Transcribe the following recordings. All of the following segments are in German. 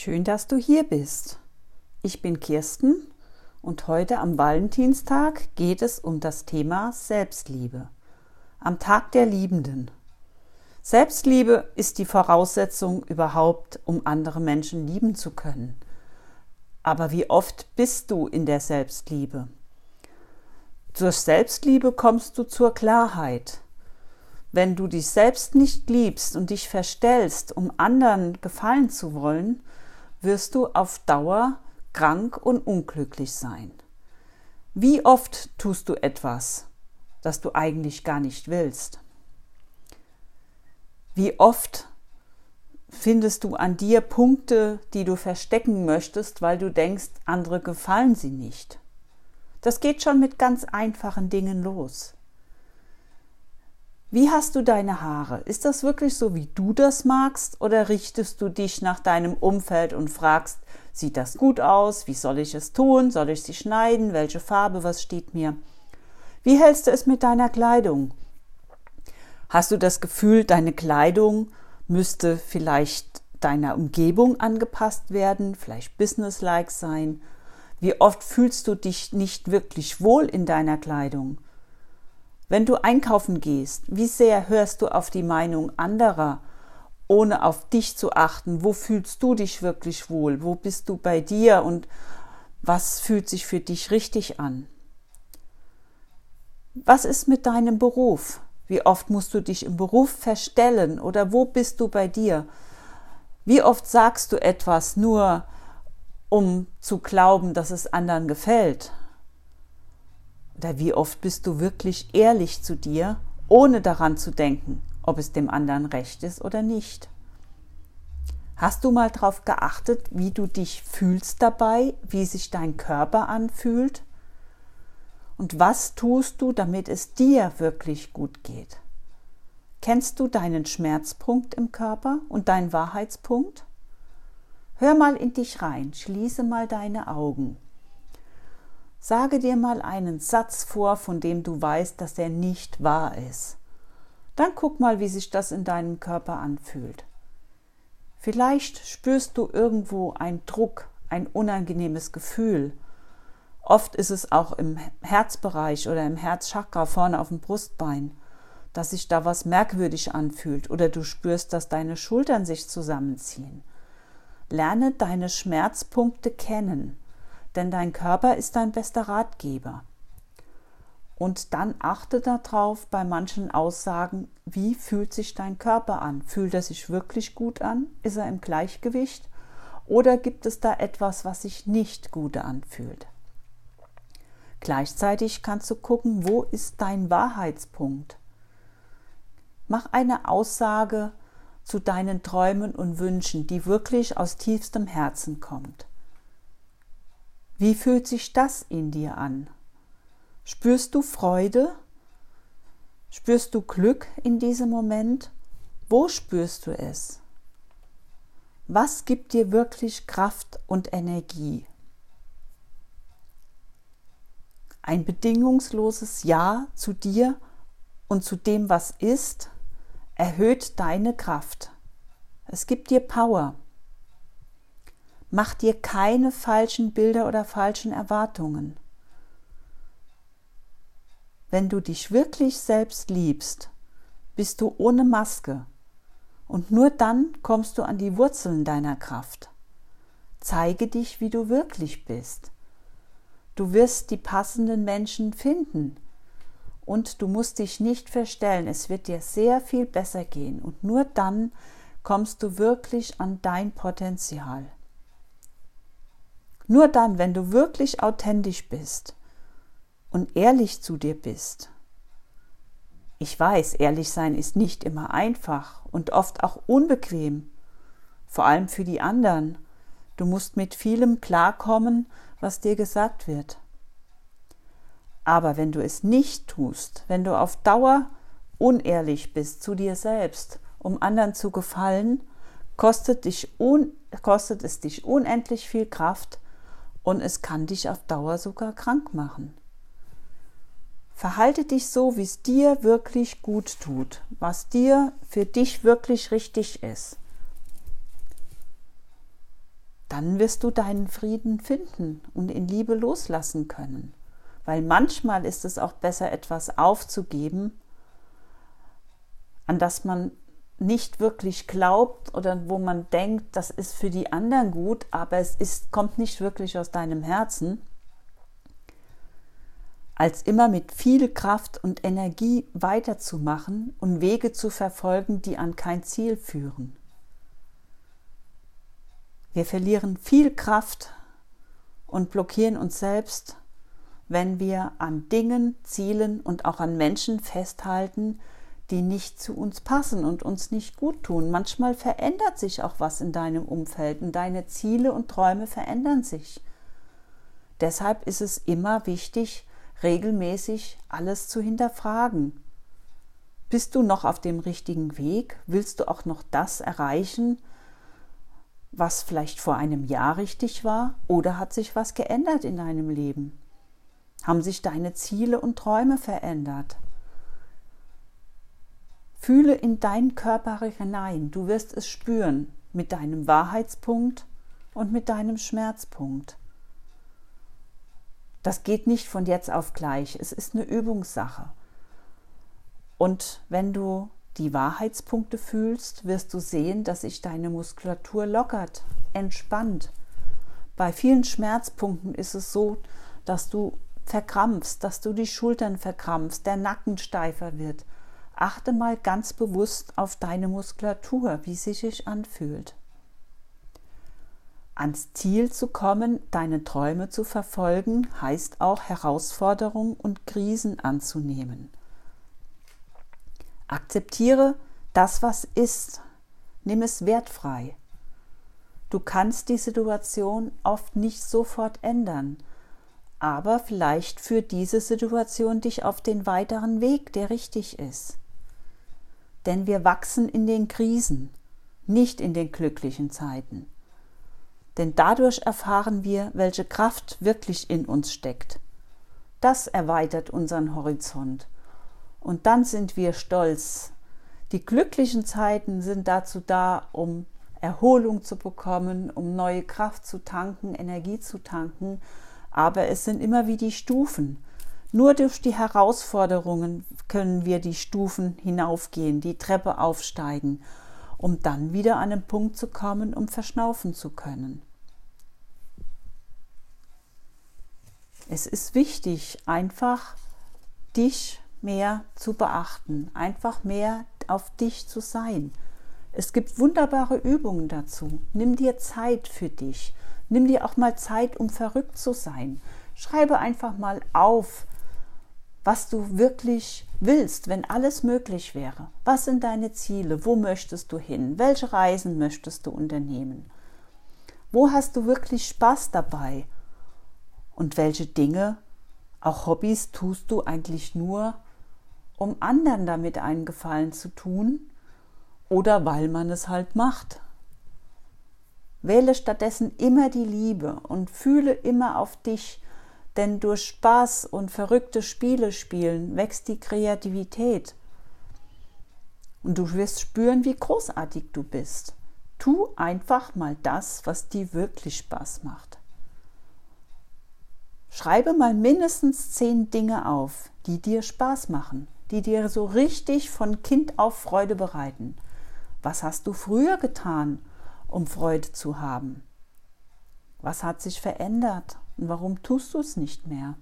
Schön, dass du hier bist. Ich bin Kirsten und heute am Valentinstag geht es um das Thema Selbstliebe. Am Tag der Liebenden. Selbstliebe ist die Voraussetzung überhaupt, um andere Menschen lieben zu können. Aber wie oft bist du in der Selbstliebe? Durch Selbstliebe kommst du zur Klarheit. Wenn du dich selbst nicht liebst und dich verstellst, um anderen gefallen zu wollen, wirst du auf Dauer krank und unglücklich sein. Wie oft tust du etwas, das du eigentlich gar nicht willst? Wie oft findest du an dir Punkte, die du verstecken möchtest, weil du denkst, andere gefallen sie nicht? Das geht schon mit ganz einfachen Dingen los. Wie hast du deine Haare? Ist das wirklich so, wie du das magst? Oder richtest du dich nach deinem Umfeld und fragst, sieht das gut aus? Wie soll ich es tun? Soll ich sie schneiden? Welche Farbe? Was steht mir? Wie hältst du es mit deiner Kleidung? Hast du das Gefühl, deine Kleidung müsste vielleicht deiner Umgebung angepasst werden, vielleicht businesslike sein? Wie oft fühlst du dich nicht wirklich wohl in deiner Kleidung? Wenn du einkaufen gehst, wie sehr hörst du auf die Meinung anderer, ohne auf dich zu achten? Wo fühlst du dich wirklich wohl? Wo bist du bei dir und was fühlt sich für dich richtig an? Was ist mit deinem Beruf? Wie oft musst du dich im Beruf verstellen oder wo bist du bei dir? Wie oft sagst du etwas nur, um zu glauben, dass es anderen gefällt? Oder wie oft bist du wirklich ehrlich zu dir, ohne daran zu denken, ob es dem anderen recht ist oder nicht? Hast du mal darauf geachtet, wie du dich fühlst dabei, wie sich dein Körper anfühlt? Und was tust du, damit es dir wirklich gut geht? Kennst du deinen Schmerzpunkt im Körper und deinen Wahrheitspunkt? Hör mal in dich rein, schließe mal deine Augen Sage dir mal einen Satz vor, von dem du weißt, dass er nicht wahr ist. Dann guck mal, wie sich das in deinem Körper anfühlt. Vielleicht spürst du irgendwo einen Druck, ein unangenehmes Gefühl. Oft ist es auch im Herzbereich oder im Herzchakra vorne auf dem Brustbein, dass sich da was merkwürdig anfühlt oder du spürst, dass deine Schultern sich zusammenziehen. Lerne deine Schmerzpunkte kennen denn dein Körper ist dein bester Ratgeber. Und dann achte darauf bei manchen Aussagen, wie fühlt sich dein Körper an? Fühlt er sich wirklich gut an? Ist er im Gleichgewicht? Oder gibt es da etwas, was sich nicht gut anfühlt? Gleichzeitig kannst du gucken, wo ist dein Wahrheitspunkt? Mach eine Aussage zu deinen Träumen und Wünschen, die wirklich aus tiefstem Herzen kommt. Wie fühlt sich das in dir an? Spürst du Freude? Spürst du Glück in diesem Moment? Wo spürst du es? Was gibt dir wirklich Kraft und Energie? Ein bedingungsloses Ja zu dir und zu dem, was ist, erhöht deine Kraft. Es gibt dir Power. Mach dir keine falschen Bilder oder falschen Erwartungen. Wenn du dich wirklich selbst liebst, bist du ohne Maske und nur dann kommst du an die Wurzeln deiner Kraft. Zeige dich, wie du wirklich bist. Du wirst die passenden Menschen finden und du musst dich nicht verstellen. Es wird dir sehr viel besser gehen und nur dann kommst du wirklich an dein Potenzial. Nur dann, wenn du wirklich authentisch bist und ehrlich zu dir bist. Ich weiß, ehrlich sein ist nicht immer einfach und oft auch unbequem, vor allem für die anderen. Du musst mit vielem klarkommen, was dir gesagt wird. Aber wenn du es nicht tust, wenn du auf Dauer unehrlich bist zu dir selbst, um anderen zu gefallen, kostet, dich un, kostet es dich unendlich viel Kraft und es kann dich auf Dauer sogar krank machen. Verhalte dich so, wie es dir wirklich gut tut, was dir für dich wirklich richtig ist. dann wirst du deinen Frieden finden und in Liebe loslassen können. Weil manchmal ist es auch besser, etwas aufzugeben, an das man nicht wirklich glaubt oder wo man denkt, das ist für die anderen gut, aber es ist, kommt nicht wirklich aus deinem Herzen, als immer mit viel Kraft und Energie weiterzumachen und Wege zu verfolgen, die an kein Ziel führen. Wir verlieren viel Kraft und blockieren uns selbst, wenn wir an Dingen, Zielen und auch an Menschen festhalten, die nicht zu uns passen und uns nicht gut tun. Manchmal verändert sich auch was in deinem Umfeld und deine Ziele und Träume verändern sich. Deshalb ist es immer wichtig, regelmäßig alles zu hinterfragen. Bist du noch auf dem richtigen Weg? Willst du auch noch das erreichen, was vielleicht vor einem Jahr richtig war? Oder hat sich was geändert in deinem Leben? Haben sich deine Ziele und Träume verändert? Fühle in deinen Körper hinein, du wirst es spüren mit deinem Wahrheitspunkt und mit deinem Schmerzpunkt. Das geht nicht von jetzt auf gleich, es ist eine Übungssache. Und wenn du die Wahrheitspunkte fühlst, wirst du sehen, dass sich deine Muskulatur lockert, entspannt. Bei vielen Schmerzpunkten ist es so, dass du verkrampfst, dass du die Schultern verkrampfst, der Nacken steifer wird, Achte mal ganz bewusst auf deine Muskulatur, wie sie sich anfühlt. Ans Ziel zu kommen, deine Träume zu verfolgen, heißt auch Herausforderungen und Krisen anzunehmen. Akzeptiere das, was ist. Nimm es wertfrei. Du kannst die Situation oft nicht sofort ändern, aber vielleicht führt diese Situation dich auf den weiteren Weg, der richtig ist denn wir wachsen in den Krisen, nicht in den glücklichen Zeiten. Denn dadurch erfahren wir, welche Kraft wirklich in uns steckt. Das erweitert unseren Horizont. Und dann sind wir stolz. Die glücklichen Zeiten sind dazu da, um Erholung zu bekommen, um neue Kraft zu tanken, Energie zu tanken. Aber es sind immer wie die Stufen. Nur durch die Herausforderungen können wir die Stufen hinaufgehen, die Treppe aufsteigen, um dann wieder an den Punkt zu kommen, um verschnaufen zu können. Es ist wichtig, einfach dich mehr zu beachten, einfach mehr auf dich zu sein. Es gibt wunderbare Übungen dazu. Nimm dir Zeit für dich. Nimm dir auch mal Zeit, um verrückt zu sein. Schreibe einfach mal auf, was du wirklich willst, wenn alles möglich wäre. Was sind deine Ziele? Wo möchtest du hin? Welche Reisen möchtest du unternehmen? Wo hast du wirklich Spaß dabei? Und welche Dinge, auch Hobbys, tust du eigentlich nur, um anderen damit einen Gefallen zu tun oder weil man es halt macht? Wähle stattdessen immer die Liebe und fühle immer auf dich, denn durch Spaß und verrückte Spiele spielen wächst die Kreativität. Und du wirst spüren, wie großartig du bist. Tu einfach mal das, was dir wirklich Spaß macht. Schreibe mal mindestens zehn Dinge auf, die dir Spaß machen, die dir so richtig von Kind auf Freude bereiten. Was hast du früher getan, um Freude zu haben? Was hat sich verändert? Und warum tust du es nicht mehr?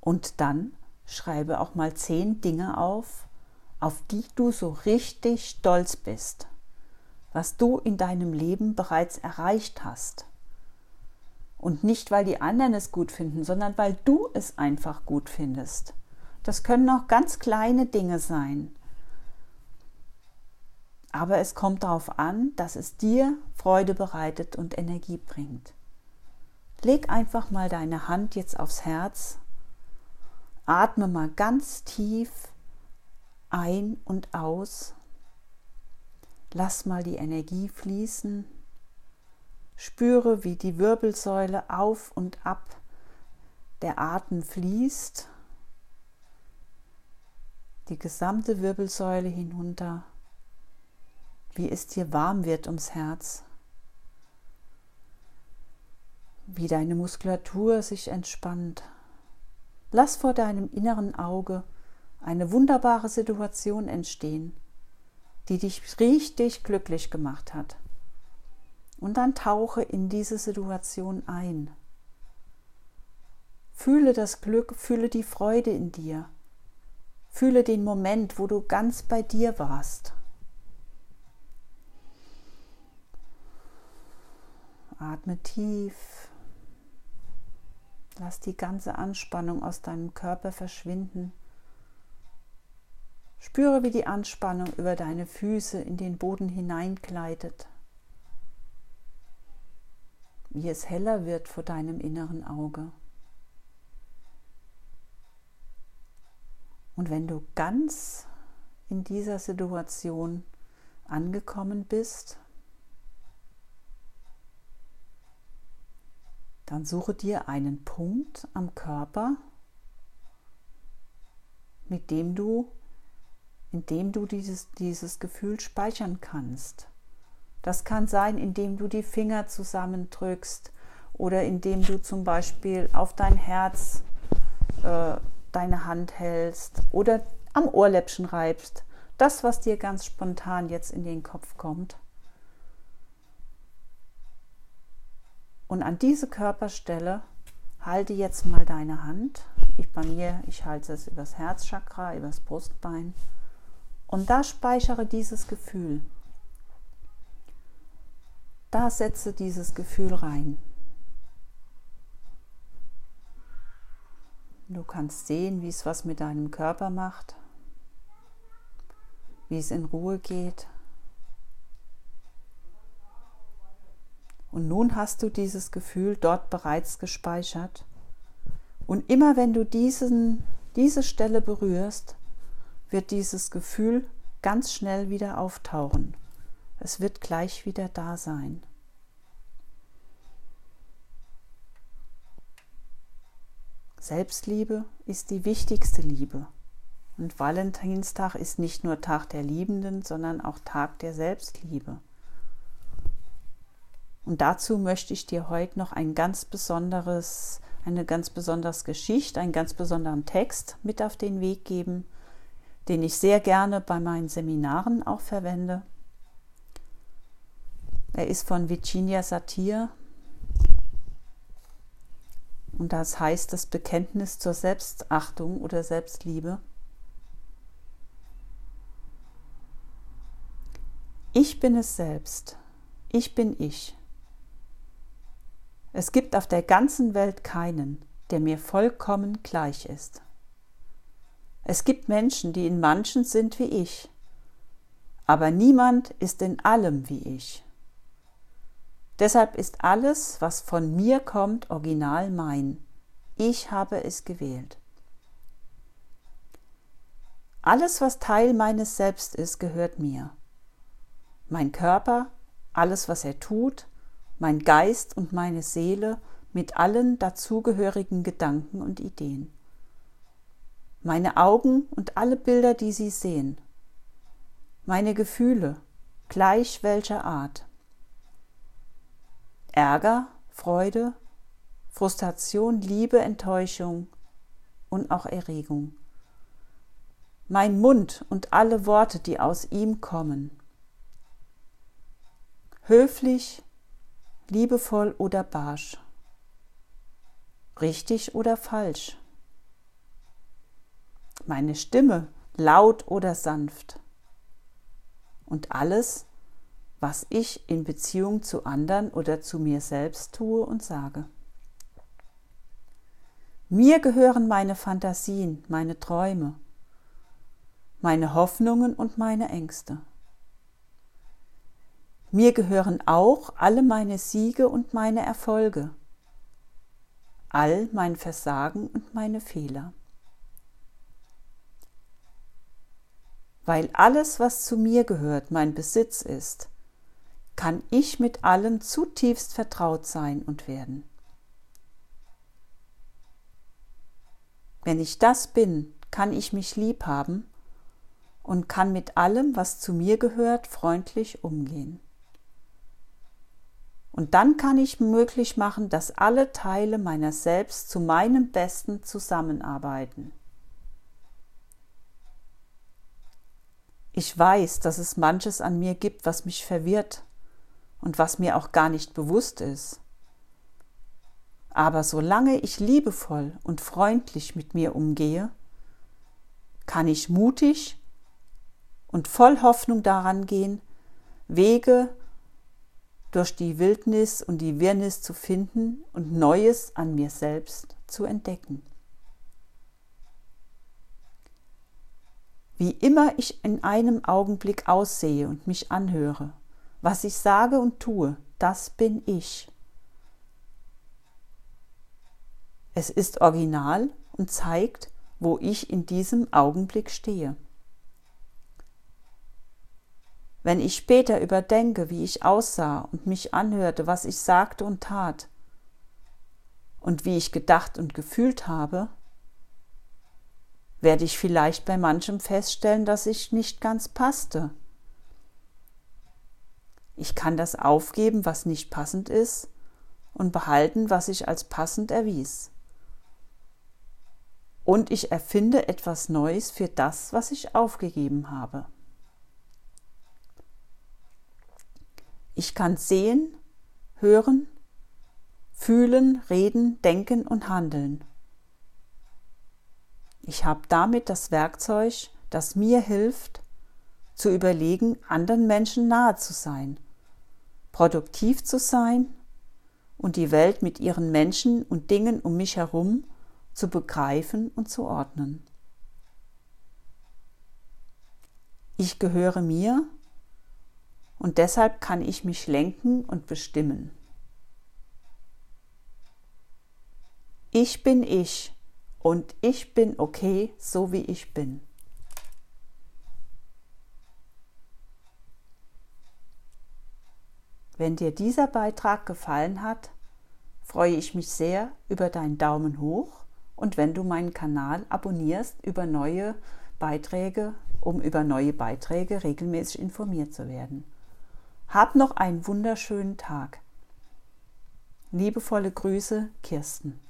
Und dann schreibe auch mal zehn Dinge auf, auf die du so richtig stolz bist, was du in deinem Leben bereits erreicht hast. Und nicht, weil die anderen es gut finden, sondern weil du es einfach gut findest. Das können auch ganz kleine Dinge sein. Aber es kommt darauf an, dass es dir Freude bereitet und Energie bringt. Leg einfach mal deine Hand jetzt aufs Herz, atme mal ganz tief ein und aus, lass mal die Energie fließen, spüre, wie die Wirbelsäule auf und ab der Atem fließt, die gesamte Wirbelsäule hinunter wie es dir warm wird ums Herz, wie deine Muskulatur sich entspannt. Lass vor deinem inneren Auge eine wunderbare Situation entstehen, die dich richtig glücklich gemacht hat. Und dann tauche in diese Situation ein. Fühle das Glück, fühle die Freude in dir. Fühle den Moment, wo du ganz bei dir warst. Atme tief. Lass die ganze Anspannung aus deinem Körper verschwinden. Spüre, wie die Anspannung über deine Füße in den Boden hineingleitet, wie es heller wird vor deinem inneren Auge. Und wenn du ganz in dieser Situation angekommen bist, dann suche dir einen Punkt am Körper, mit dem du, in dem du dieses, dieses Gefühl speichern kannst. Das kann sein, indem du die Finger zusammendrückst oder indem du zum Beispiel auf dein Herz äh, deine Hand hältst oder am Ohrläppchen reibst. Das, was dir ganz spontan jetzt in den Kopf kommt. Und an diese Körperstelle halte jetzt mal deine Hand. Ich bei mir, ich halte es übers Herzchakra, übers Brustbein. Und da speichere dieses Gefühl. Da setze dieses Gefühl rein. Du kannst sehen, wie es was mit deinem Körper macht, wie es in Ruhe geht. Und nun hast du dieses Gefühl dort bereits gespeichert. Und immer wenn du diesen, diese Stelle berührst, wird dieses Gefühl ganz schnell wieder auftauchen. Es wird gleich wieder da sein. Selbstliebe ist die wichtigste Liebe. Und Valentinstag ist nicht nur Tag der Liebenden, sondern auch Tag der Selbstliebe. Und dazu möchte ich dir heute noch ein ganz besonderes, eine ganz besondere Geschichte, einen ganz besonderen Text mit auf den Weg geben, den ich sehr gerne bei meinen Seminaren auch verwende. Er ist von Virginia Satir und das heißt das Bekenntnis zur Selbstachtung oder Selbstliebe. Ich bin es selbst. Ich bin ich. Es gibt auf der ganzen Welt keinen, der mir vollkommen gleich ist. Es gibt Menschen, die in manchen sind wie ich, aber niemand ist in allem wie ich. Deshalb ist alles, was von mir kommt, original mein. Ich habe es gewählt. Alles, was Teil meines Selbst ist, gehört mir. Mein Körper, alles, was er tut, mein Geist und meine Seele mit allen dazugehörigen Gedanken und Ideen. Meine Augen und alle Bilder, die sie sehen. Meine Gefühle, gleich welcher Art. Ärger, Freude, Frustration, Liebe, Enttäuschung und auch Erregung. Mein Mund und alle Worte, die aus ihm kommen. Höflich, liebevoll oder barsch. Richtig oder falsch. Meine Stimme laut oder sanft. Und alles, was ich in Beziehung zu anderen oder zu mir selbst tue und sage. Mir gehören meine Fantasien, meine Träume, meine Hoffnungen und meine Ängste. Mir gehören auch alle meine Siege und meine Erfolge, all mein Versagen und meine Fehler. Weil alles, was zu mir gehört, mein Besitz ist, kann ich mit allem zutiefst vertraut sein und werden. Wenn ich das bin, kann ich mich lieb haben und kann mit allem, was zu mir gehört, freundlich umgehen. Und dann kann ich möglich machen, dass alle Teile meiner selbst zu meinem Besten zusammenarbeiten. Ich weiß, dass es manches an mir gibt, was mich verwirrt und was mir auch gar nicht bewusst ist. Aber solange ich liebevoll und freundlich mit mir umgehe, kann ich mutig und voll Hoffnung daran gehen, Wege durch die Wildnis und die Wirrnis zu finden und Neues an mir selbst zu entdecken. Wie immer ich in einem Augenblick aussehe und mich anhöre, was ich sage und tue, das bin ich. Es ist original und zeigt, wo ich in diesem Augenblick stehe. Wenn ich später überdenke, wie ich aussah und mich anhörte, was ich sagte und tat, und wie ich gedacht und gefühlt habe, werde ich vielleicht bei manchem feststellen, dass ich nicht ganz passte. Ich kann das aufgeben, was nicht passend ist, und behalten, was sich als passend erwies. Und ich erfinde etwas Neues für das, was ich aufgegeben habe. Ich kann sehen, hören, fühlen, reden, denken und handeln. Ich habe damit das Werkzeug, das mir hilft, zu überlegen, anderen Menschen nahe zu sein, produktiv zu sein und die Welt mit ihren Menschen und Dingen um mich herum zu begreifen und zu ordnen. Ich gehöre mir und deshalb kann ich mich lenken und bestimmen. Ich bin ich und ich bin okay, so wie ich bin. Wenn dir dieser Beitrag gefallen hat, freue ich mich sehr über deinen Daumen hoch und wenn du meinen Kanal abonnierst über neue Beiträge, um über neue Beiträge regelmäßig informiert zu werden. Hab noch einen wunderschönen Tag. Liebevolle Grüße, Kirsten.